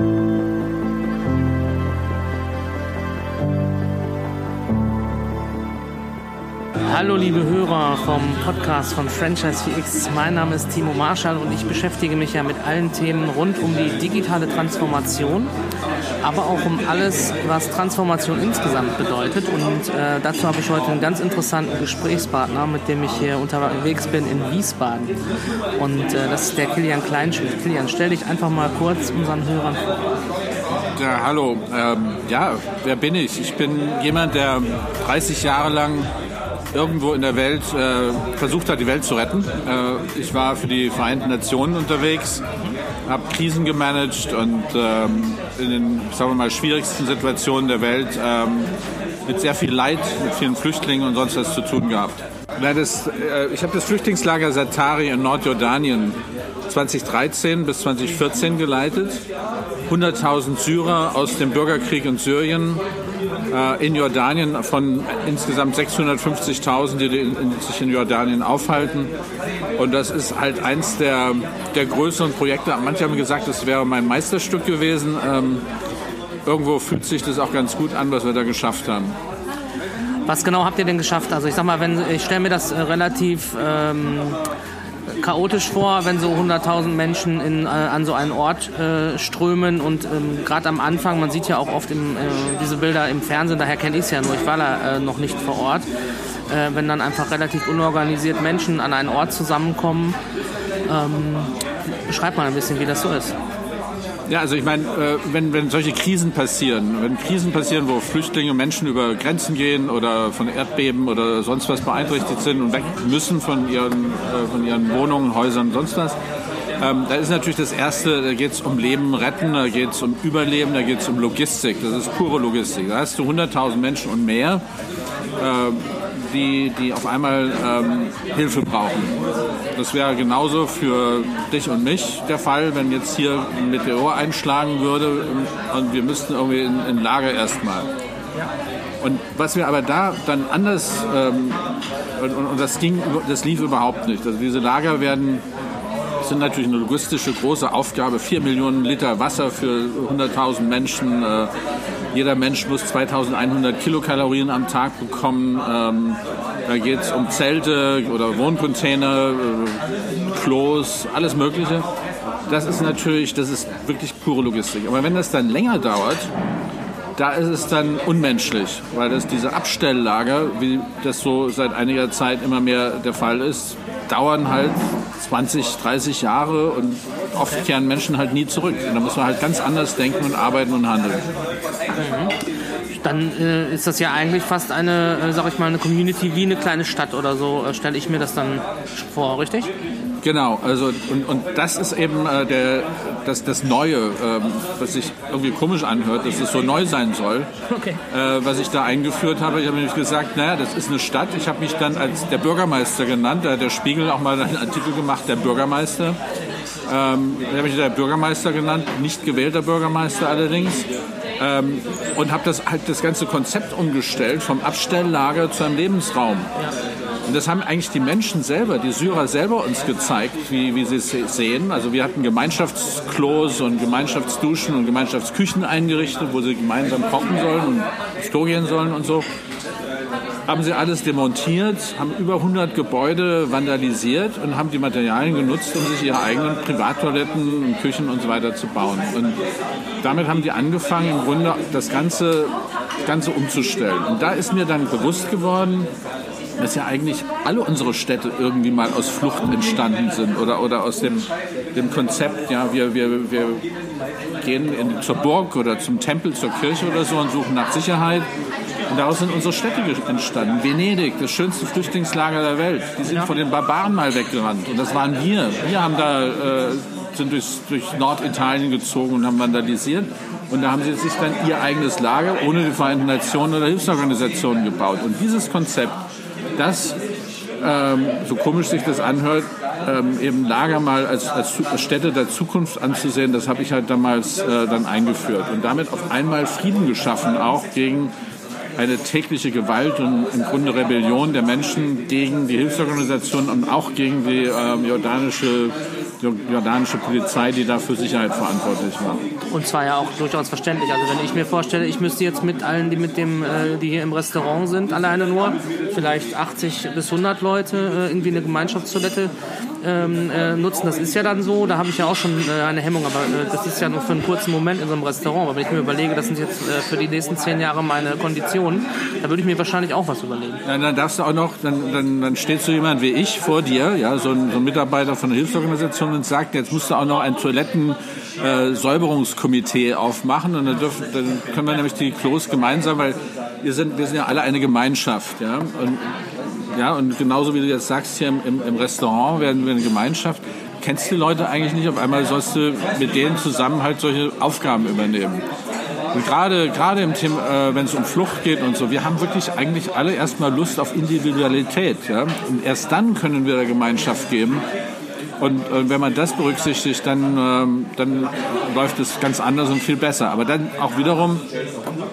Bye. Hallo liebe Hörer vom Podcast von Franchise 4X. Mein Name ist Timo Marschall und ich beschäftige mich ja mit allen Themen rund um die digitale Transformation, aber auch um alles, was Transformation insgesamt bedeutet. Und äh, dazu habe ich heute einen ganz interessanten Gesprächspartner, mit dem ich hier unterwegs bin in Wiesbaden. Und äh, das ist der Kilian Kleinschmidt. Kilian, stell dich einfach mal kurz unseren Hörern vor. Ja, hallo. Ähm, ja, wer bin ich? Ich bin jemand, der 30 Jahre lang irgendwo in der Welt äh, versucht hat, die Welt zu retten. Äh, ich war für die Vereinten Nationen unterwegs, habe Krisen gemanagt und ähm, in den, sagen wir mal, schwierigsten Situationen der Welt ähm, mit sehr viel Leid, mit vielen Flüchtlingen und sonst was zu tun gehabt. Das, äh, ich habe das Flüchtlingslager Satari in Nordjordanien 2013 bis 2014 geleitet. 100.000 Syrer aus dem Bürgerkrieg in Syrien äh, in Jordanien von insgesamt 650.000, die, die sich in Jordanien aufhalten. Und das ist halt eins der, der größeren Projekte. Manche haben gesagt, es wäre mein Meisterstück gewesen. Ähm, irgendwo fühlt sich das auch ganz gut an, was wir da geschafft haben. Was genau habt ihr denn geschafft? Also ich sag mal, wenn ich stelle mir das äh, relativ ähm, chaotisch vor, wenn so 100.000 Menschen in, äh, an so einen Ort äh, strömen und ähm, gerade am Anfang, man sieht ja auch oft im, äh, diese Bilder im Fernsehen, daher kenne ich es ja nur, ich war da äh, noch nicht vor Ort, äh, wenn dann einfach relativ unorganisiert Menschen an einen Ort zusammenkommen. Ähm, beschreibt mal ein bisschen, wie das so ist. Ja, also ich meine, äh, wenn, wenn solche Krisen passieren, wenn Krisen passieren, wo Flüchtlinge, Menschen über Grenzen gehen oder von Erdbeben oder sonst was beeinträchtigt sind und weg müssen von ihren, äh, von ihren Wohnungen, Häusern, sonst was, ähm, da ist natürlich das Erste, da geht es um Leben retten, da geht es um Überleben, da geht es um Logistik. Das ist pure Logistik. Da hast du 100.000 Menschen und mehr. Äh, die, die auf einmal ähm, Hilfe brauchen. Das wäre genauso für dich und mich der Fall, wenn jetzt hier ein Meteor einschlagen würde und wir müssten irgendwie in, in Lager erstmal. Und was wir aber da dann anders, ähm, und, und, das ging, das lief überhaupt nicht. Also diese Lager werden, sind natürlich eine logistische große Aufgabe. Vier Millionen Liter Wasser für 100.000 Menschen. Jeder Mensch muss 2100 Kilokalorien am Tag bekommen. Ähm, da geht es um Zelte oder Wohncontainer, äh, Klos, alles Mögliche. Das ist natürlich, das ist wirklich pure Logistik. Aber wenn das dann länger dauert, da ist es dann unmenschlich, weil das diese Abstelllager, wie das so seit einiger Zeit immer mehr der Fall ist, dauern halt 20, 30 Jahre und oft kehren Menschen halt nie zurück. Und da muss man halt ganz anders denken und arbeiten und handeln. Mhm. Dann äh, ist das ja eigentlich fast eine, äh, sag ich mal, eine Community wie eine kleine Stadt oder so, äh, stelle ich mir das dann vor, richtig? Genau, also und, und das ist eben äh, der, das, das Neue, ähm, was sich irgendwie komisch anhört, dass es so neu sein soll, okay. äh, was ich da eingeführt habe. Ich habe nämlich gesagt, naja, das ist eine Stadt. Ich habe mich dann als der Bürgermeister genannt, da hat der Spiegel auch mal einen Artikel gemacht, der Bürgermeister. Ähm, ich habe mich der Bürgermeister genannt, nicht gewählter Bürgermeister allerdings. Ähm, und habe das halt das ganze Konzept umgestellt vom Abstelllager zu einem Lebensraum. Und das haben eigentlich die Menschen selber, die Syrer selber uns gezeigt, wie, wie sie es sehen. Also wir hatten Gemeinschaftsklos und Gemeinschaftsduschen und Gemeinschaftsküchen eingerichtet, wo sie gemeinsam kochen sollen und gehen sollen und so haben sie alles demontiert, haben über 100 Gebäude vandalisiert und haben die Materialien genutzt, um sich ihre eigenen Privattoiletten und Küchen und so weiter zu bauen. Und damit haben die angefangen, im Grunde das Ganze, Ganze umzustellen. Und da ist mir dann bewusst geworden, dass ja eigentlich alle unsere Städte irgendwie mal aus Flucht entstanden sind oder, oder aus dem, dem Konzept, ja, wir, wir, wir gehen in, zur Burg oder zum Tempel, zur Kirche oder so und suchen nach Sicherheit. Und daraus sind unsere Städte entstanden. Venedig, das schönste Flüchtlingslager der Welt. Die sind von den Barbaren mal weggerannt. Und das waren wir. Wir haben da, äh, sind durch, durch Norditalien gezogen und haben vandalisiert. Und da haben sie sich dann ihr eigenes Lager ohne die Vereinten Nationen oder Hilfsorganisationen gebaut. Und dieses Konzept, das, ähm, so komisch sich das anhört, ähm, eben Lager mal als, als, Städte der Zukunft anzusehen, das habe ich halt damals äh, dann eingeführt. Und damit auf einmal Frieden geschaffen, auch gegen eine tägliche Gewalt und im Grunde Rebellion der Menschen gegen die Hilfsorganisationen und auch gegen die ähm, jordanische jordanische Polizei, die da für Sicherheit verantwortlich war. Und zwar ja auch durchaus verständlich. Also wenn ich mir vorstelle, ich müsste jetzt mit allen, die mit dem, äh, die hier im Restaurant sind, alleine nur vielleicht 80 bis 100 Leute äh, irgendwie eine Gemeinschaftstoilette ähm, äh, nutzen. Das ist ja dann so, da habe ich ja auch schon äh, eine Hemmung, aber äh, das ist ja nur für einen kurzen Moment in so einem Restaurant. Aber wenn ich mir überlege, das sind jetzt äh, für die nächsten zehn Jahre meine Konditionen, da würde ich mir wahrscheinlich auch was überlegen. Ja, dann darfst du auch noch, dann, dann, dann steht so jemand wie ich vor dir, ja, so ein, so ein Mitarbeiter von der Hilfsorganisation und sagt, jetzt musst du auch noch ein Toilettensäuberungskomitee äh, aufmachen und dann, dürfen, dann können wir nämlich die Klos gemeinsam, weil wir sind, wir sind ja alle eine Gemeinschaft, ja, und ja, und genauso wie du jetzt sagst, hier im, im, im Restaurant werden wir eine Gemeinschaft. Kennst du die Leute eigentlich nicht? Auf einmal sollst du mit denen zusammen halt solche Aufgaben übernehmen. Und gerade, gerade im Thema, äh, wenn es um Flucht geht und so, wir haben wirklich eigentlich alle erstmal Lust auf Individualität. Ja? Und erst dann können wir der Gemeinschaft geben. Und äh, wenn man das berücksichtigt, dann, ähm, dann läuft es ganz anders und viel besser. Aber dann auch wiederum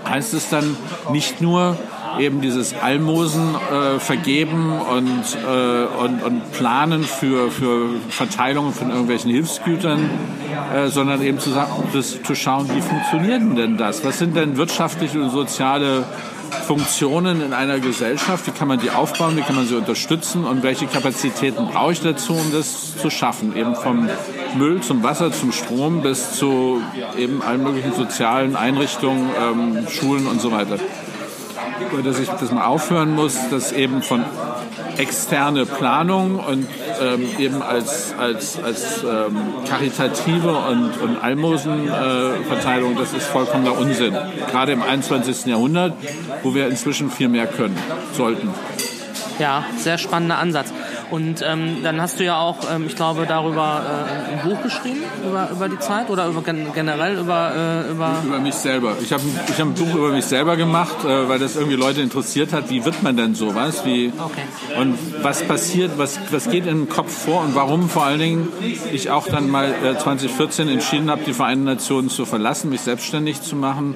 heißt es dann nicht nur, eben dieses Almosen äh, vergeben und, äh, und, und planen für, für Verteilungen von irgendwelchen Hilfsgütern, äh, sondern eben zu, das, zu schauen, wie funktioniert denn das? Was sind denn wirtschaftliche und soziale Funktionen in einer Gesellschaft, wie kann man die aufbauen, wie kann man sie unterstützen und welche Kapazitäten brauche ich dazu, um das zu schaffen, eben vom Müll zum Wasser, zum Strom bis zu eben allen möglichen sozialen Einrichtungen, ähm, Schulen und so weiter. Dass ich das mal aufhören muss, dass eben von externe Planung und ähm, eben als, als, als ähm, karitative und, und Almosenverteilung, äh, das ist vollkommener Unsinn. Gerade im 21. Jahrhundert, wo wir inzwischen viel mehr können sollten. Ja, sehr spannender Ansatz. Und ähm, dann hast du ja auch, ähm, ich glaube, darüber äh, ein Buch geschrieben, über, über die Zeit oder über, generell über... Äh, über, über mich selber. Ich habe ich hab ein Buch über mich selber gemacht, äh, weil das irgendwie Leute interessiert hat. Wie wird man denn sowas? Wie, okay. Und was passiert, was, was geht in den Kopf vor und warum vor allen Dingen ich auch dann mal äh, 2014 entschieden habe, die Vereinten Nationen zu verlassen, mich selbstständig zu machen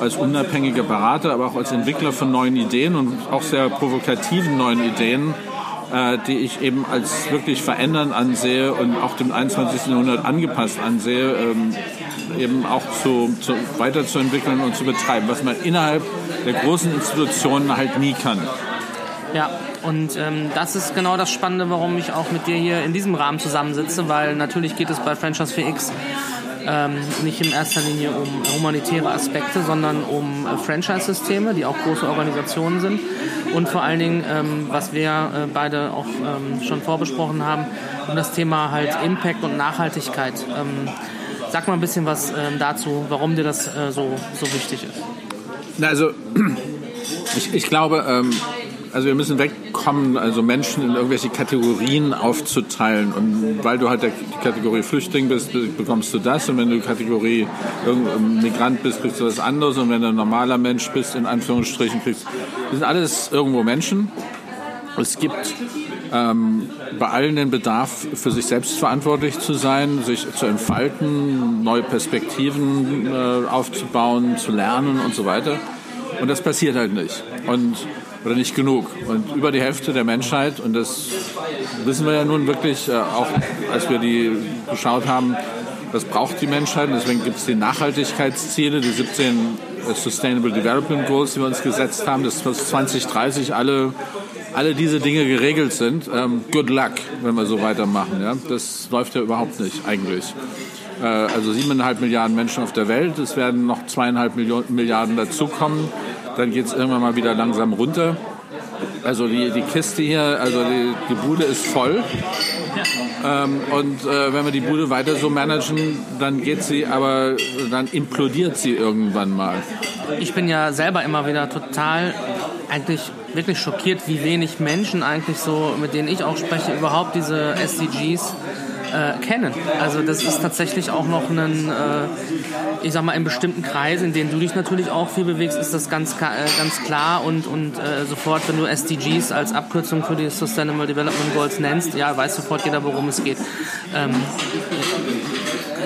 als unabhängiger Berater, aber auch als Entwickler von neuen Ideen und auch sehr provokativen neuen Ideen äh, die ich eben als wirklich verändern ansehe und auch dem 21. Jahrhundert angepasst ansehe, ähm, eben auch zu, zu, weiterzuentwickeln und zu betreiben, was man innerhalb der großen Institutionen halt nie kann. Ja, und ähm, das ist genau das Spannende, warum ich auch mit dir hier in diesem Rahmen zusammensitze, weil natürlich geht es bei Franchise 4X ähm, nicht in erster Linie um humanitäre Aspekte, sondern um äh, Franchise-Systeme, die auch große Organisationen sind. Und vor allen Dingen, ähm, was wir äh, beide auch ähm, schon vorbesprochen haben, um das Thema halt Impact und Nachhaltigkeit. Ähm, sag mal ein bisschen was ähm, dazu, warum dir das äh, so, so wichtig ist. Also ich, ich glaube, ähm, also wir müssen wegkommen, also Menschen in irgendwelche Kategorien aufzuteilen. Und weil du halt die Kategorie Flüchtling bist, bekommst du das. Und wenn du Kategorie Migrant bist, kriegst du was anderes. Und wenn du ein normaler Mensch bist, in Anführungsstrichen, kriegst du... Das sind alles irgendwo Menschen. Es gibt ähm, bei allen den Bedarf, für sich selbst verantwortlich zu sein, sich zu entfalten, neue Perspektiven äh, aufzubauen, zu lernen und so weiter. Und das passiert halt nicht. Und oder nicht genug. Und über die Hälfte der Menschheit, und das wissen wir ja nun wirklich, äh, auch als wir die geschaut haben, was braucht die Menschheit. Und deswegen gibt es die Nachhaltigkeitsziele, die 17 äh, Sustainable Development Goals, die wir uns gesetzt haben, dass 2030 alle, alle diese Dinge geregelt sind. Ähm, good luck, wenn wir so weitermachen. Ja? Das läuft ja überhaupt nicht eigentlich äh, also siebeneinhalb Milliarden Menschen auf der Welt. Es werden noch zweieinhalb Milliarden dazukommen dann geht es irgendwann mal wieder langsam runter. Also die, die Kiste hier, also die, die Bude ist voll. Ähm, und äh, wenn wir die Bude weiter so managen, dann geht sie, aber dann implodiert sie irgendwann mal. Ich bin ja selber immer wieder total eigentlich wirklich schockiert, wie wenig Menschen eigentlich so, mit denen ich auch spreche, überhaupt diese SDGs äh, kennen. Also das ist tatsächlich auch noch ein, äh, ich sag mal, in bestimmten Kreisen, in denen du dich natürlich auch viel bewegst, ist das ganz, äh, ganz klar und, und äh, sofort, wenn du SDGs als Abkürzung für die Sustainable Development Goals nennst, ja, weiß sofort jeder, worum es geht. Ähm,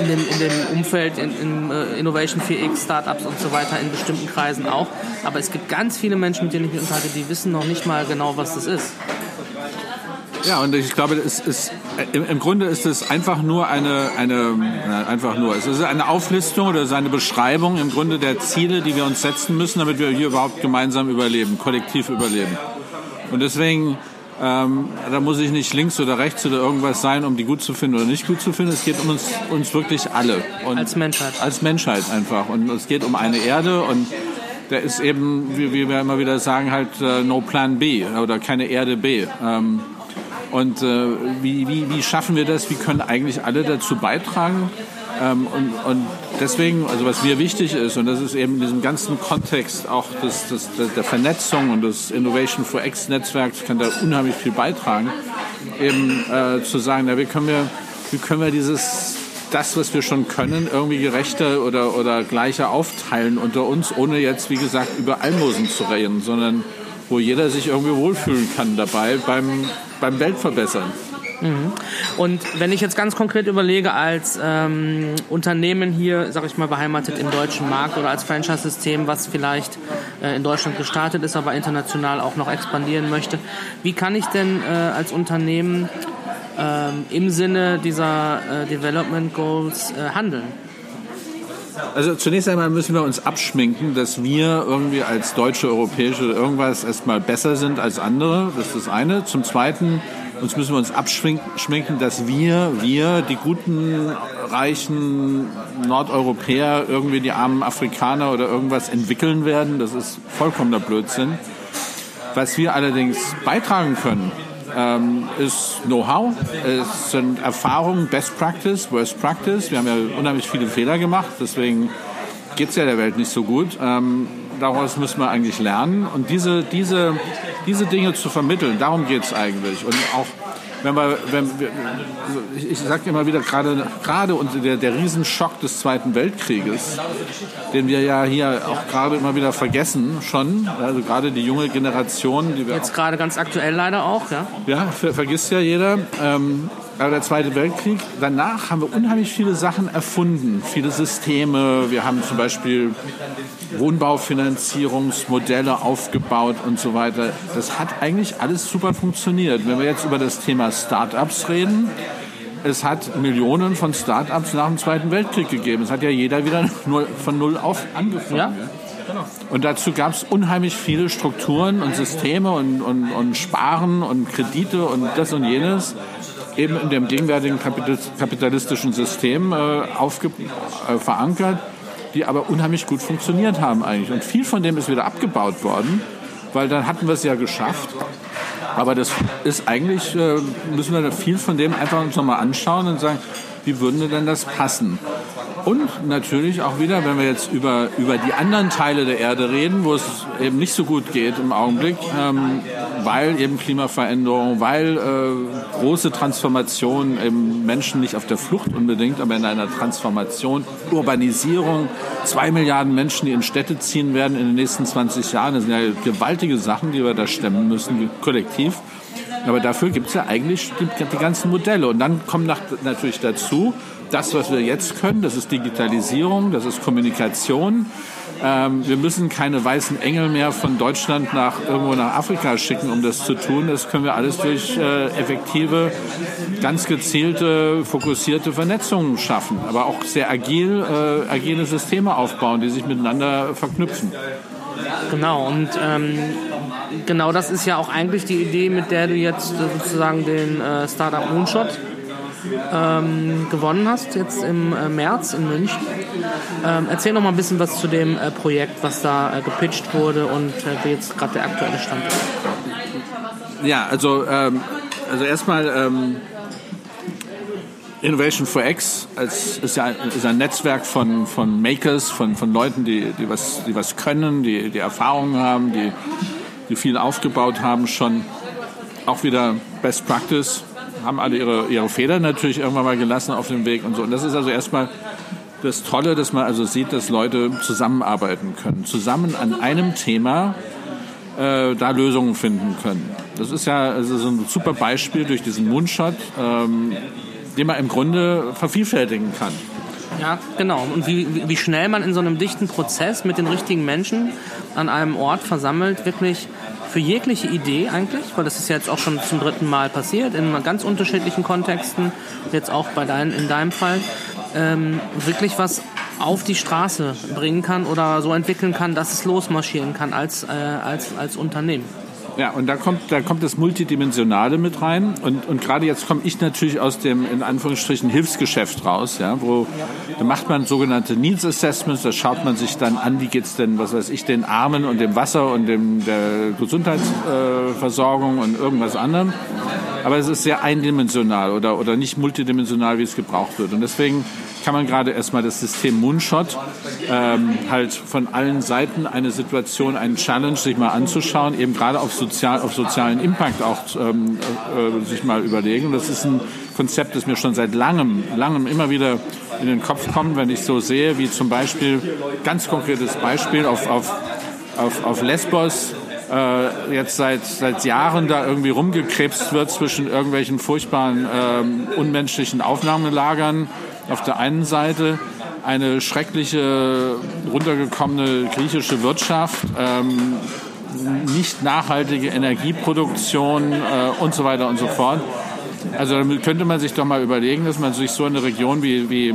in dem, in dem Umfeld, in, in uh, Innovation 4X, Startups und so weiter, in bestimmten Kreisen auch. Aber es gibt ganz viele Menschen, mit denen ich mich unterhalte, die wissen noch nicht mal genau, was das ist. Ja, und ich glaube, es ist im, im, Grunde ist es einfach nur eine, eine einfach nur, es ist eine Auflistung oder seine Beschreibung im Grunde der Ziele, die wir uns setzen müssen, damit wir hier überhaupt gemeinsam überleben, kollektiv überleben. Und deswegen, ähm, da muss ich nicht links oder rechts oder irgendwas sein, um die gut zu finden oder nicht gut zu finden. Es geht um uns, uns wirklich alle. Und als Menschheit. Als Menschheit einfach. Und es geht um eine Erde und der ist eben, wie, wie wir immer wieder sagen, halt äh, no Plan B oder keine Erde B. Ähm, und äh, wie, wie, wie schaffen wir das? Wie können eigentlich alle dazu beitragen? Ähm, und, und deswegen, also was mir wichtig ist, und das ist eben in diesem ganzen Kontext auch des, des, der Vernetzung und des Innovation for X Netzwerks kann da unheimlich viel beitragen, eben äh, zu sagen, na, wie können wir, wie können wir dieses das, was wir schon können, irgendwie gerechter oder, oder gleicher aufteilen unter uns, ohne jetzt, wie gesagt, über Almosen zu reden, sondern wo jeder sich irgendwie wohlfühlen kann dabei beim, beim Weltverbessern. Mhm. Und wenn ich jetzt ganz konkret überlege, als ähm, Unternehmen hier, sage ich mal, beheimatet im deutschen Markt oder als Franchise-System, was vielleicht äh, in Deutschland gestartet ist, aber international auch noch expandieren möchte, wie kann ich denn äh, als Unternehmen ähm, im Sinne dieser äh, Development Goals äh, handeln? Also zunächst einmal müssen wir uns abschminken, dass wir irgendwie als deutsche, europäische irgendwas erstmal besser sind als andere. Das ist das eine. Zum Zweiten uns müssen wir uns abschminken, dass wir, wir, die guten, reichen Nordeuropäer, irgendwie die armen Afrikaner oder irgendwas entwickeln werden. Das ist vollkommener Blödsinn. Was wir allerdings beitragen können, ähm, ist Know-how, es sind Erfahrungen, Best Practice, Worst Practice. Wir haben ja unheimlich viele Fehler gemacht, deswegen geht es ja der Welt nicht so gut. Ähm, daraus müssen wir eigentlich lernen. Und diese, diese, diese Dinge zu vermitteln, darum geht es eigentlich. Und auch wenn wir, wenn wir ich, ich sage immer wieder, gerade, gerade unter der, der Riesenschock des Zweiten Weltkrieges, den wir ja hier auch gerade immer wieder vergessen schon, also gerade die junge Generation, die wir jetzt gerade ganz aktuell leider auch, ja? Ja, ver vergisst ja jeder. Ähm, aber der Zweite Weltkrieg, danach haben wir unheimlich viele Sachen erfunden, viele Systeme. Wir haben zum Beispiel Wohnbaufinanzierungsmodelle aufgebaut und so weiter. Das hat eigentlich alles super funktioniert. Wenn wir jetzt über das Thema Start-ups reden, es hat Millionen von Start-ups nach dem Zweiten Weltkrieg gegeben. Es hat ja jeder wieder von Null auf angefangen. Ja? Und dazu gab es unheimlich viele Strukturen und Systeme und, und, und Sparen und Kredite und das und jenes eben in dem gegenwärtigen kapitalistischen System äh, äh, verankert, die aber unheimlich gut funktioniert haben eigentlich. Und viel von dem ist wieder abgebaut worden, weil dann hatten wir es ja geschafft. Aber das ist eigentlich, äh, müssen wir viel von dem einfach uns nochmal anschauen und sagen, wie würde denn das passen? Und natürlich auch wieder, wenn wir jetzt über, über die anderen Teile der Erde reden, wo es eben nicht so gut geht im Augenblick, ähm, weil eben Klimaveränderung, weil äh, große Transformation, eben Menschen nicht auf der Flucht unbedingt, aber in einer Transformation, Urbanisierung, zwei Milliarden Menschen, die in Städte ziehen werden in den nächsten 20 Jahren, das sind ja gewaltige Sachen, die wir da stemmen müssen, kollektiv. Aber dafür gibt es ja eigentlich die, die, ganzen Modelle. Und dann kommt nach, natürlich dazu, das, was wir jetzt können, das ist Digitalisierung, das ist Kommunikation. Ähm, wir müssen keine weißen Engel mehr von Deutschland nach irgendwo nach Afrika schicken, um das zu tun. Das können wir alles durch äh, effektive, ganz gezielte, fokussierte Vernetzungen schaffen. Aber auch sehr agil, äh, agile Systeme aufbauen, die sich miteinander verknüpfen. Genau, und ähm, genau das ist ja auch eigentlich die Idee, mit der du jetzt sozusagen den äh, Startup Moonshot ähm, gewonnen hast, jetzt im äh, März in München. Ähm, erzähl noch mal ein bisschen was zu dem äh, Projekt, was da äh, gepitcht wurde und äh, wie jetzt gerade der aktuelle Stand ist. Ja, also, ähm, also erstmal ähm, Innovation for X als, ist ja ist ein Netzwerk von, von Makers, von, von Leuten, die, die, was, die was können, die, die Erfahrungen haben, die, die viel aufgebaut haben, schon auch wieder Best Practice, haben alle ihre, ihre Fehler natürlich irgendwann mal gelassen auf dem Weg und so. Und das ist also erstmal das Tolle, dass man also sieht, dass Leute zusammenarbeiten können, zusammen an einem Thema äh, da Lösungen finden können. Das ist ja also so ein super Beispiel durch diesen Moonshot. Ähm, den man im Grunde vervielfältigen kann. Ja, genau. Und wie, wie schnell man in so einem dichten Prozess mit den richtigen Menschen an einem Ort versammelt wirklich für jegliche Idee eigentlich, weil das ist jetzt auch schon zum dritten Mal passiert, in ganz unterschiedlichen Kontexten, jetzt auch bei dein, in deinem Fall, ähm, wirklich was auf die Straße bringen kann oder so entwickeln kann, dass es losmarschieren kann als, äh, als, als Unternehmen. Ja, und da kommt, da kommt das Multidimensionale mit rein. Und, und gerade jetzt komme ich natürlich aus dem, in Anführungsstrichen, Hilfsgeschäft raus, ja, wo da macht man sogenannte Needs Assessments, da schaut man sich dann an, wie geht's denn, was weiß ich, den Armen und dem Wasser und dem, der Gesundheitsversorgung und irgendwas anderem. Aber es ist sehr eindimensional oder, oder nicht multidimensional, wie es gebraucht wird. Und deswegen kann man gerade erstmal das System Moonshot ähm, halt von allen Seiten eine Situation, einen Challenge sich mal anzuschauen, eben gerade auf, sozial, auf sozialen Impact auch ähm, äh, sich mal überlegen. Das ist ein Konzept, das mir schon seit langem, langem immer wieder in den Kopf kommt, wenn ich so sehe, wie zum Beispiel, ganz konkretes Beispiel auf, auf, auf, auf Lesbos, äh, jetzt seit, seit Jahren da irgendwie rumgekrebst wird zwischen irgendwelchen furchtbaren, äh, unmenschlichen Aufnahmelagern auf der einen Seite eine schreckliche, runtergekommene griechische Wirtschaft, ähm, nicht nachhaltige Energieproduktion äh, und so weiter und so fort. Also damit könnte man sich doch mal überlegen, dass man sich so eine Region wie, wie,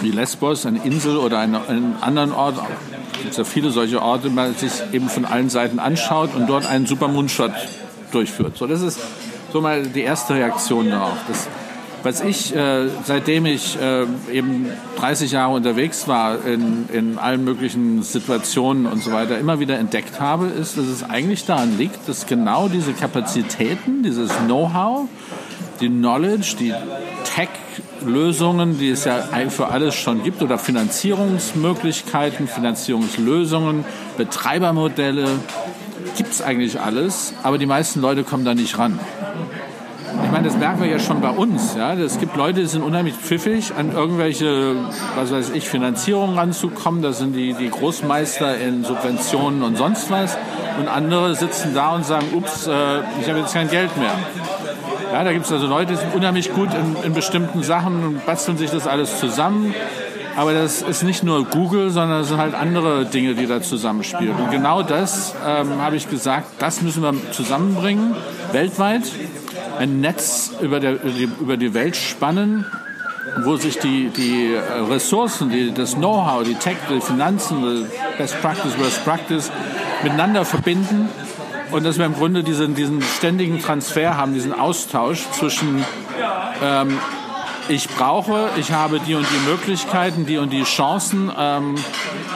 wie Lesbos, eine Insel oder einen, einen anderen Ort, es gibt ja viele solche Orte, man sich eben von allen Seiten anschaut und dort einen Super Moonshot durchführt. So, das ist so mal die erste Reaktion darauf. Das, was ich, äh, seitdem ich äh, eben 30 Jahre unterwegs war in, in allen möglichen Situationen und so weiter, immer wieder entdeckt habe, ist, dass es eigentlich daran liegt, dass genau diese Kapazitäten, dieses Know-how, die Knowledge, die Tech-Lösungen, die es ja für alles schon gibt, oder Finanzierungsmöglichkeiten, Finanzierungslösungen, Betreibermodelle, gibt es eigentlich alles, aber die meisten Leute kommen da nicht ran. Meine, das merken wir ja schon bei uns. Ja? Es gibt Leute, die sind unheimlich pfiffig, an irgendwelche, was weiß ich, Finanzierungen ranzukommen. Das sind die, die Großmeister in Subventionen und sonst was. Und andere sitzen da und sagen, ups, äh, ich habe jetzt kein Geld mehr. Ja, da gibt es also Leute, die sind unheimlich gut in, in bestimmten Sachen und basteln sich das alles zusammen. Aber das ist nicht nur Google, sondern es sind halt andere Dinge, die da zusammenspielen. Und genau das ähm, habe ich gesagt, das müssen wir zusammenbringen, weltweit ein Netz über, der, über die Welt spannen, wo sich die, die Ressourcen, die, das Know-how, die Tech, die Finanzen, Best Practice, Worst Practice miteinander verbinden und dass wir im Grunde diesen, diesen ständigen Transfer haben, diesen Austausch zwischen ähm, ich brauche, ich habe die und die Möglichkeiten, die und die Chancen. Ähm,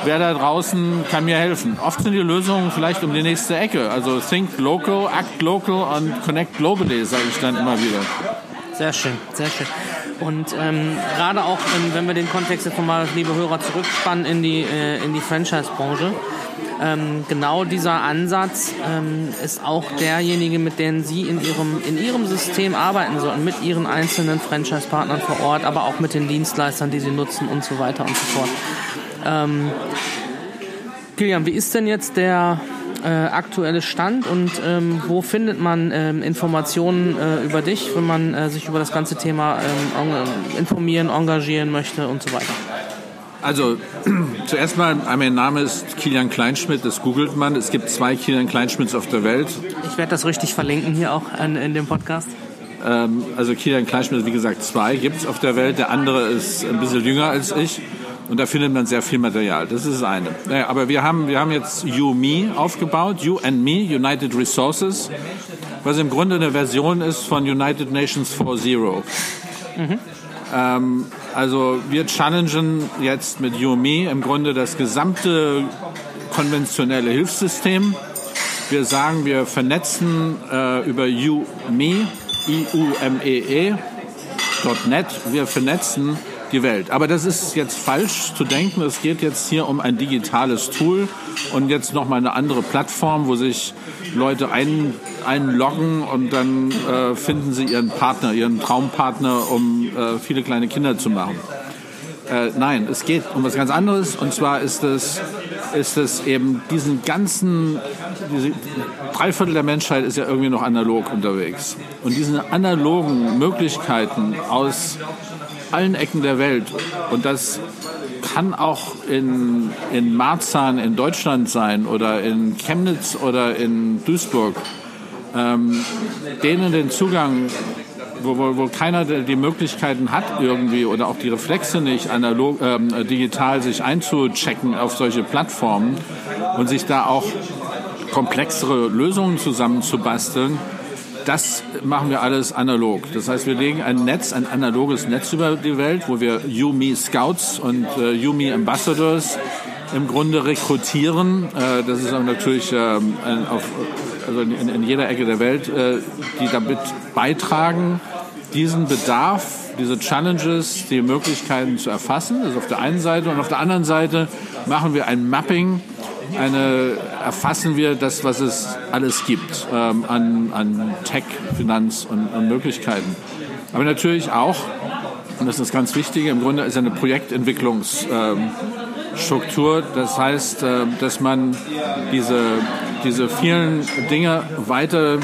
wer da draußen kann mir helfen? Oft sind die Lösungen vielleicht um die nächste Ecke. Also think local, act local und connect globally, sage ich dann immer wieder. Sehr schön, sehr schön. Und ähm, gerade auch, ähm, wenn wir den Kontext jetzt nochmal, liebe Hörer, zurückspannen in die, äh, in die Franchise-Branche, ähm, genau dieser Ansatz ähm, ist auch derjenige, mit dem Sie in Ihrem, in Ihrem System arbeiten sollten, mit Ihren einzelnen Franchise-Partnern vor Ort, aber auch mit den Dienstleistern, die Sie nutzen und so weiter und so fort. Ähm, Kilian, wie ist denn jetzt der äh, aktuelle Stand und ähm, wo findet man ähm, Informationen äh, über dich, wenn man äh, sich über das ganze Thema ähm, informieren, engagieren möchte und so weiter? Also zuerst mal, mein Name ist Kilian Kleinschmidt, das googelt man. Es gibt zwei Kilian Kleinschmidts auf der Welt. Ich werde das richtig verlinken hier auch an, in dem Podcast. Ähm, also Kilian Kleinschmidt, wie gesagt, zwei gibt es auf der Welt. Der andere ist ein bisschen jünger als ich. Und da findet man sehr viel Material. Das ist das eine. Naja, aber wir haben, wir haben jetzt You aufgebaut, You and Me, United Resources, was im Grunde eine Version ist von United Nations 4.0. Mhm. Ähm, also wir challengen jetzt mit UME im Grunde das gesamte konventionelle Hilfssystem. Wir sagen, wir vernetzen äh, über UME, I-U-M-E-E, .net, wir vernetzen die Welt. Aber das ist jetzt falsch zu denken. Es geht jetzt hier um ein digitales Tool und jetzt nochmal eine andere Plattform, wo sich Leute ein, einloggen und dann äh, finden sie ihren Partner, ihren Traumpartner, um äh, viele kleine Kinder zu machen. Äh, nein, es geht um was ganz anderes und zwar ist es, ist es eben diesen ganzen, diese Dreiviertel der Menschheit ist ja irgendwie noch analog unterwegs. Und diese analogen Möglichkeiten aus allen Ecken der Welt. Und das kann auch in, in Marzahn in Deutschland sein oder in Chemnitz oder in Duisburg. Ähm, denen den Zugang wo, wo, wo keiner die Möglichkeiten hat irgendwie oder auch die Reflexe nicht analog, ähm, digital sich einzuchecken auf solche Plattformen und sich da auch komplexere Lösungen zusammenzubasteln, das machen wir alles analog. Das heißt, wir legen ein Netz, ein analoges Netz über die Welt, wo wir Yumi Scouts und äh, Yumi Ambassadors im Grunde rekrutieren. Äh, das ist natürlich äh, auf, also in, in, jeder Ecke der Welt, äh, die damit beitragen, diesen Bedarf, diese Challenges, die Möglichkeiten zu erfassen. Das ist auf der einen Seite. Und auf der anderen Seite machen wir ein Mapping eine, erfassen wir das, was es alles gibt ähm, an, an Tech, Finanz und, und Möglichkeiten. Aber natürlich auch, und das ist das ganz Wichtige, im Grunde ist eine Projektentwicklungsstruktur. Ähm, das heißt, äh, dass man diese, diese vielen Dinge weiter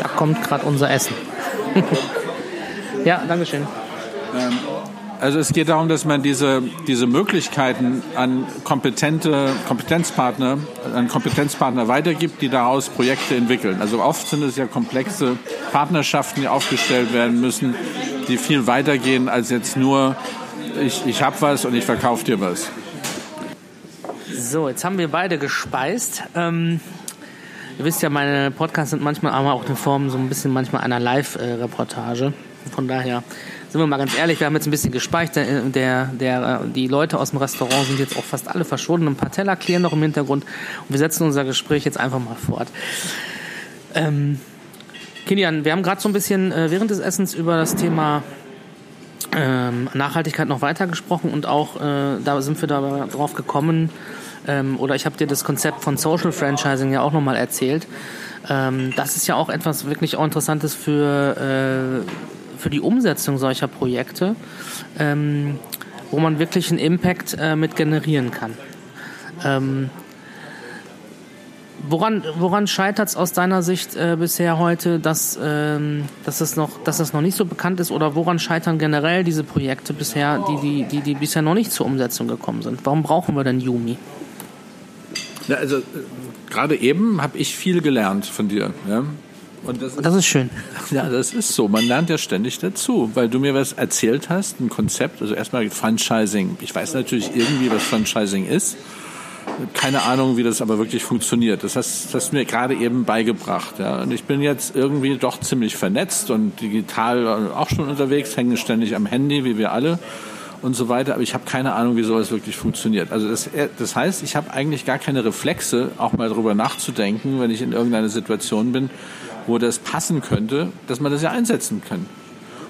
Da kommt gerade unser Essen. ja, Dankeschön. Ähm, also es geht darum, dass man diese, diese Möglichkeiten an kompetente Kompetenzpartner, an Kompetenzpartner weitergibt, die daraus Projekte entwickeln. Also oft sind es ja komplexe Partnerschaften, die aufgestellt werden müssen, die viel weitergehen als jetzt nur, ich, ich habe was und ich verkaufe dir was. So, jetzt haben wir beide gespeist. Ähm, ihr wisst ja, meine Podcasts sind manchmal auch in Form so ein bisschen manchmal einer Live-Reportage. Von daher sind wir mal ganz ehrlich, wir haben jetzt ein bisschen gespeichert. Der, der, die Leute aus dem Restaurant sind jetzt auch fast alle verschwunden. Ein paar Teller klären noch im Hintergrund. Und wir setzen unser Gespräch jetzt einfach mal fort. Ähm, Kilian, wir haben gerade so ein bisschen äh, während des Essens über das Thema ähm, Nachhaltigkeit noch weiter gesprochen und auch äh, da sind wir darauf gekommen, ähm, oder ich habe dir das Konzept von Social Franchising ja auch nochmal erzählt. Ähm, das ist ja auch etwas wirklich auch Interessantes für äh, für die Umsetzung solcher Projekte, ähm, wo man wirklich einen Impact äh, mit generieren kann. Ähm, woran woran scheitert es aus deiner Sicht äh, bisher heute, dass, ähm, dass, es noch, dass das noch nicht so bekannt ist? Oder woran scheitern generell diese Projekte bisher, die, die, die, die bisher noch nicht zur Umsetzung gekommen sind? Warum brauchen wir denn Yumi? Ja, also äh, gerade eben habe ich viel gelernt von dir. Ja? Und das, ist, das ist schön. Ja, das ist so. Man lernt ja ständig dazu, weil du mir was erzählt hast, ein Konzept. Also erstmal Franchising. Ich weiß natürlich irgendwie, was Franchising ist. Keine Ahnung, wie das aber wirklich funktioniert. Das hast, das hast du mir gerade eben beigebracht. Ja. Und ich bin jetzt irgendwie doch ziemlich vernetzt und digital auch schon unterwegs, hänge ständig am Handy, wie wir alle und so weiter. Aber ich habe keine Ahnung, wie sowas wirklich funktioniert. Also das, das heißt, ich habe eigentlich gar keine Reflexe, auch mal darüber nachzudenken, wenn ich in irgendeiner Situation bin, wo das passen könnte, dass man das ja einsetzen kann.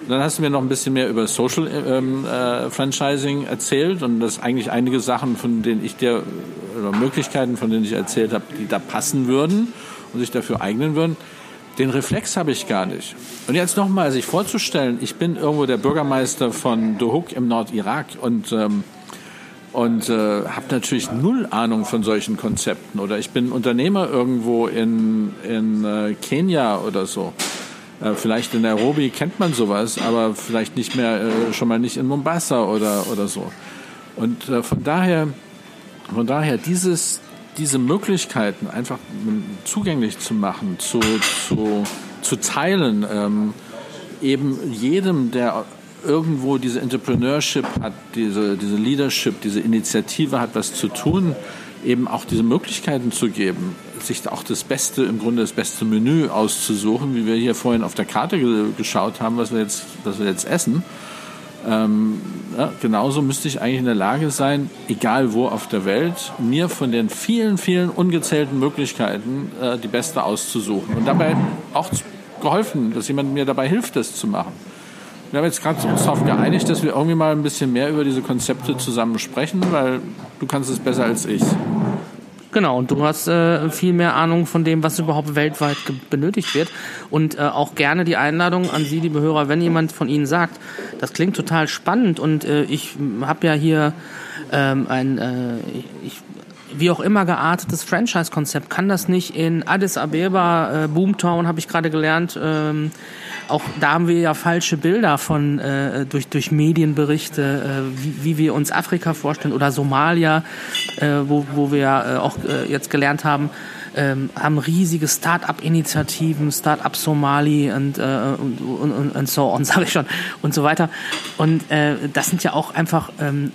Und dann hast du mir noch ein bisschen mehr über Social ähm, äh, Franchising erzählt und das eigentlich einige Sachen, von denen ich dir, oder Möglichkeiten, von denen ich erzählt habe, die da passen würden und sich dafür eignen würden. Den Reflex habe ich gar nicht. Und jetzt nochmal, sich vorzustellen, ich bin irgendwo der Bürgermeister von Dohuk im Nordirak und ähm, und äh, habe natürlich null Ahnung von solchen Konzepten. Oder ich bin Unternehmer irgendwo in, in äh, Kenia oder so. Äh, vielleicht in Nairobi kennt man sowas, aber vielleicht nicht mehr, äh, schon mal nicht in Mombasa oder, oder so. Und äh, von daher, von daher dieses, diese Möglichkeiten einfach zugänglich zu machen, zu, zu, zu teilen, ähm, eben jedem, der irgendwo diese Entrepreneurship hat, diese, diese Leadership, diese Initiative hat, was zu tun, eben auch diese Möglichkeiten zu geben, sich auch das Beste, im Grunde das beste Menü auszusuchen, wie wir hier vorhin auf der Karte geschaut haben, was wir jetzt, was wir jetzt essen. Ähm, ja, genauso müsste ich eigentlich in der Lage sein, egal wo auf der Welt, mir von den vielen, vielen ungezählten Möglichkeiten äh, die beste auszusuchen und dabei auch geholfen, dass jemand mir dabei hilft, das zu machen. Wir haben jetzt gerade uns darauf geeinigt, dass wir irgendwie mal ein bisschen mehr über diese Konzepte zusammen sprechen, weil du kannst es besser als ich. Genau, und du hast äh, viel mehr Ahnung von dem, was überhaupt weltweit benötigt wird. Und äh, auch gerne die Einladung an Sie, liebe Hörer, wenn jemand von Ihnen sagt, das klingt total spannend und äh, ich habe ja hier ähm, ein, äh, ich wie auch immer geartetes Franchise-Konzept, kann das nicht in Addis Abeba, äh, Boomtown, habe ich gerade gelernt, ähm, auch da haben wir ja falsche Bilder von äh, durch durch Medienberichte, äh, wie, wie wir uns Afrika vorstellen oder Somalia, äh, wo wo wir äh, auch äh, jetzt gelernt haben, ähm, haben riesige Start-up-Initiativen, Start-up Somali und, äh, und, und, und so on, sage ich schon, und so weiter. Und äh, das sind ja auch einfach ähm,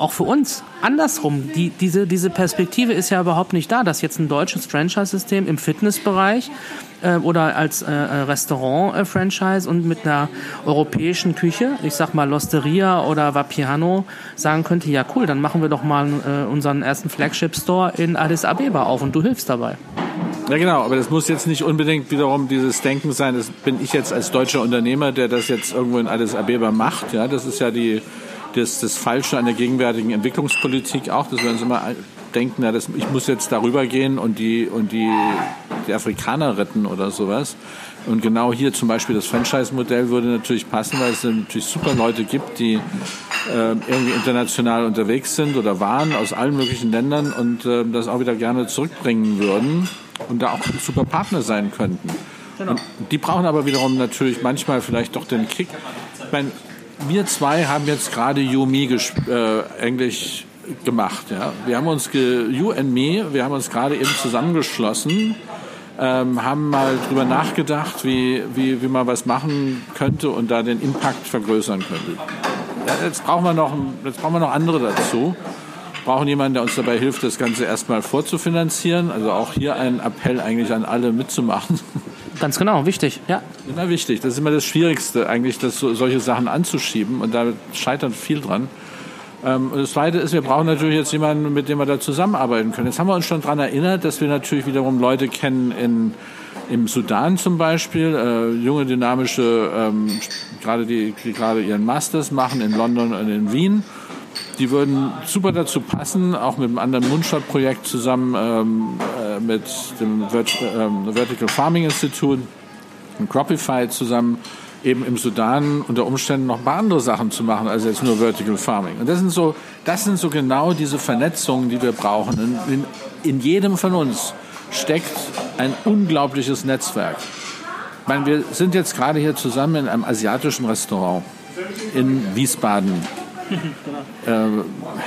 auch für uns andersrum. Die, diese, diese Perspektive ist ja überhaupt nicht da, dass jetzt ein deutsches Franchise-System im Fitnessbereich äh, oder als äh, äh, Restaurant-Franchise und mit einer europäischen Küche, ich sag mal Losteria oder Vapiano, sagen könnte, ja cool, dann machen wir doch mal äh, unseren ersten Flagship-Store in Addis Abeba auf und du hilfst dabei. Ja, genau, aber das muss jetzt nicht unbedingt wiederum dieses Denken sein, das bin ich jetzt als deutscher Unternehmer, der das jetzt irgendwo in Addis Abeba macht. Ja, das ist ja die das, das Falsche an der gegenwärtigen Entwicklungspolitik auch, dass wir uns immer denken, ja, das, ich muss jetzt darüber gehen und die, und die, die Afrikaner retten oder sowas. Und genau hier zum Beispiel das Franchise-Modell würde natürlich passen, weil es natürlich super Leute gibt, die äh, irgendwie international unterwegs sind oder waren aus allen möglichen Ländern und äh, das auch wieder gerne zurückbringen würden und da auch super Partner sein könnten. Genau. Und die brauchen aber wiederum natürlich manchmal vielleicht doch den Kick. Ich meine, wir zwei haben jetzt gerade You Me äh, Englisch gemacht. Ja. Wir haben uns, ge You and Me, wir haben uns gerade eben zusammengeschlossen, ähm, haben mal drüber nachgedacht, wie, wie, wie man was machen könnte und da den Impact vergrößern könnte. Ja, jetzt, brauchen wir noch, jetzt brauchen wir noch andere dazu. Wir brauchen jemanden, der uns dabei hilft, das Ganze erstmal vorzufinanzieren. Also auch hier ein Appell eigentlich an alle mitzumachen. Ganz genau, wichtig, ja. Immer wichtig. Das ist immer das Schwierigste, eigentlich, das, solche Sachen anzuschieben. Und da scheitert viel dran. Ähm, das Zweite ist, wir brauchen natürlich jetzt jemanden, mit dem wir da zusammenarbeiten können. Jetzt haben wir uns schon daran erinnert, dass wir natürlich wiederum Leute kennen in, im Sudan zum Beispiel, äh, junge, dynamische, ähm, gerade die, die gerade ihren Masters machen in London und in Wien. Die würden super dazu passen, auch mit einem anderen Mundschaftsprojekt zusammen ähm, äh, mit dem Vert äh, Vertical Farming Institute und Cropify zusammen eben im Sudan unter Umständen noch ein paar andere Sachen zu machen, als jetzt nur Vertical Farming. Und das sind so, das sind so genau diese Vernetzungen, die wir brauchen. In, in, in jedem von uns steckt ein unglaubliches Netzwerk. Ich meine, wir sind jetzt gerade hier zusammen in einem asiatischen Restaurant in Wiesbaden äh,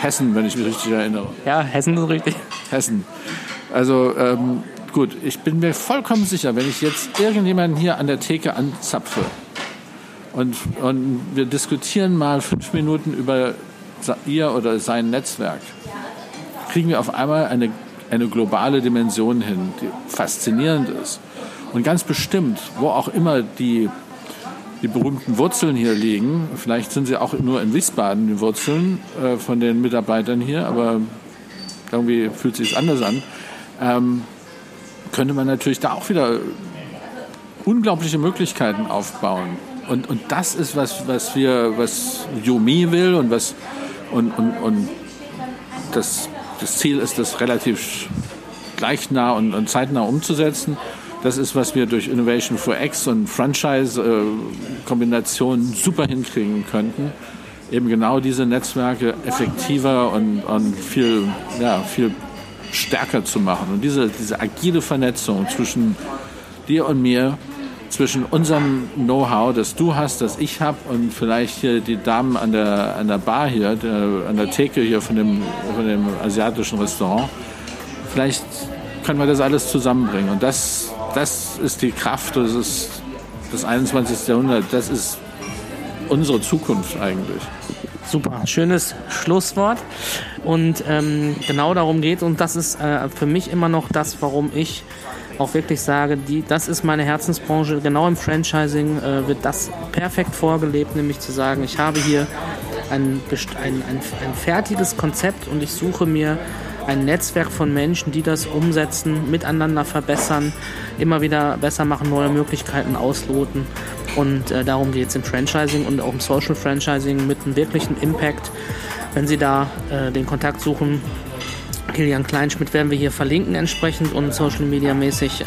Hessen, wenn ich mich richtig erinnere. Ja, Hessen ist richtig. Hessen. Also ähm, gut, ich bin mir vollkommen sicher, wenn ich jetzt irgendjemanden hier an der Theke anzapfe und, und wir diskutieren mal fünf Minuten über ihr oder sein Netzwerk, kriegen wir auf einmal eine, eine globale Dimension hin, die faszinierend ist. Und ganz bestimmt, wo auch immer die die berühmten Wurzeln hier liegen. Vielleicht sind sie auch nur in Wiesbaden, die Wurzeln äh, von den Mitarbeitern hier, aber irgendwie fühlt sich anders an. Ähm, könnte man natürlich da auch wieder unglaubliche Möglichkeiten aufbauen. Und, und das ist was, was wir, was Yumi will und was und, und, und das, das Ziel ist, das relativ gleichnah und, und zeitnah umzusetzen. Das ist, was wir durch Innovation for X und Franchise-Kombinationen super hinkriegen könnten. Eben genau diese Netzwerke effektiver und, und viel, ja, viel stärker zu machen. Und diese, diese agile Vernetzung zwischen dir und mir, zwischen unserem Know-how, das du hast, das ich habe und vielleicht hier die Damen an der, an der Bar hier, der, an der Theke hier von dem, von dem asiatischen Restaurant, vielleicht können wir das alles zusammenbringen. Und das das ist die Kraft, das ist das 21. Jahrhundert, das ist unsere Zukunft eigentlich. Super, schönes Schlusswort. Und ähm, genau darum geht es. Und das ist äh, für mich immer noch das, warum ich auch wirklich sage, die, das ist meine Herzensbranche. Genau im Franchising äh, wird das perfekt vorgelebt, nämlich zu sagen, ich habe hier ein, ein, ein, ein fertiges Konzept und ich suche mir ein Netzwerk von Menschen, die das umsetzen, miteinander verbessern, immer wieder besser machen, neue Möglichkeiten ausloten. Und äh, darum geht es im Franchising und auch im Social Franchising mit einem wirklichen Impact. Wenn Sie da äh, den Kontakt suchen, Kilian Kleinschmidt werden wir hier verlinken entsprechend und Social Media mäßig äh,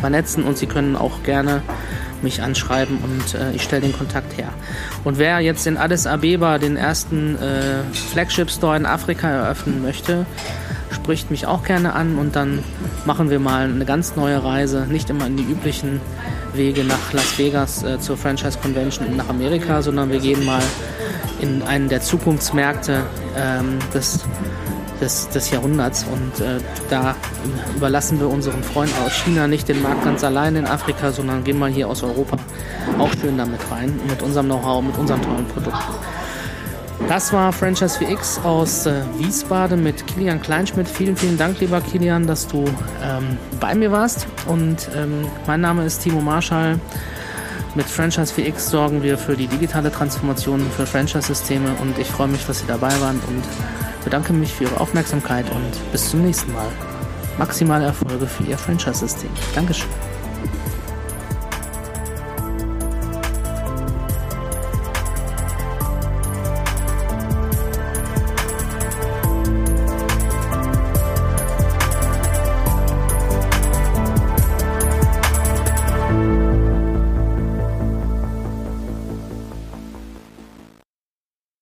vernetzen und Sie können auch gerne mich anschreiben und äh, ich stelle den Kontakt her. Und wer jetzt in Addis Abeba den ersten äh, Flagship Store in Afrika eröffnen möchte, spricht mich auch gerne an und dann machen wir mal eine ganz neue Reise, nicht immer in die üblichen Wege nach Las Vegas äh, zur Franchise Convention nach Amerika, sondern wir gehen mal in einen der Zukunftsmärkte ähm, des, des, des, Jahrhunderts und äh, da überlassen wir unseren Freunden aus China nicht den Markt ganz allein in Afrika, sondern gehen mal hier aus Europa auch schön damit rein, mit unserem Know-how, mit unseren tollen Produkten. Das war Franchise VX aus äh, Wiesbaden mit Kilian Kleinschmidt. Vielen, vielen Dank, lieber Kilian, dass du ähm, bei mir warst. Und ähm, mein Name ist Timo Marschall. Mit Franchise VX sorgen wir für die digitale Transformation für Franchise-Systeme und ich freue mich, dass Sie dabei waren und bedanke mich für Ihre Aufmerksamkeit und bis zum nächsten Mal. Maximale Erfolge für Ihr Franchise-System. Dankeschön.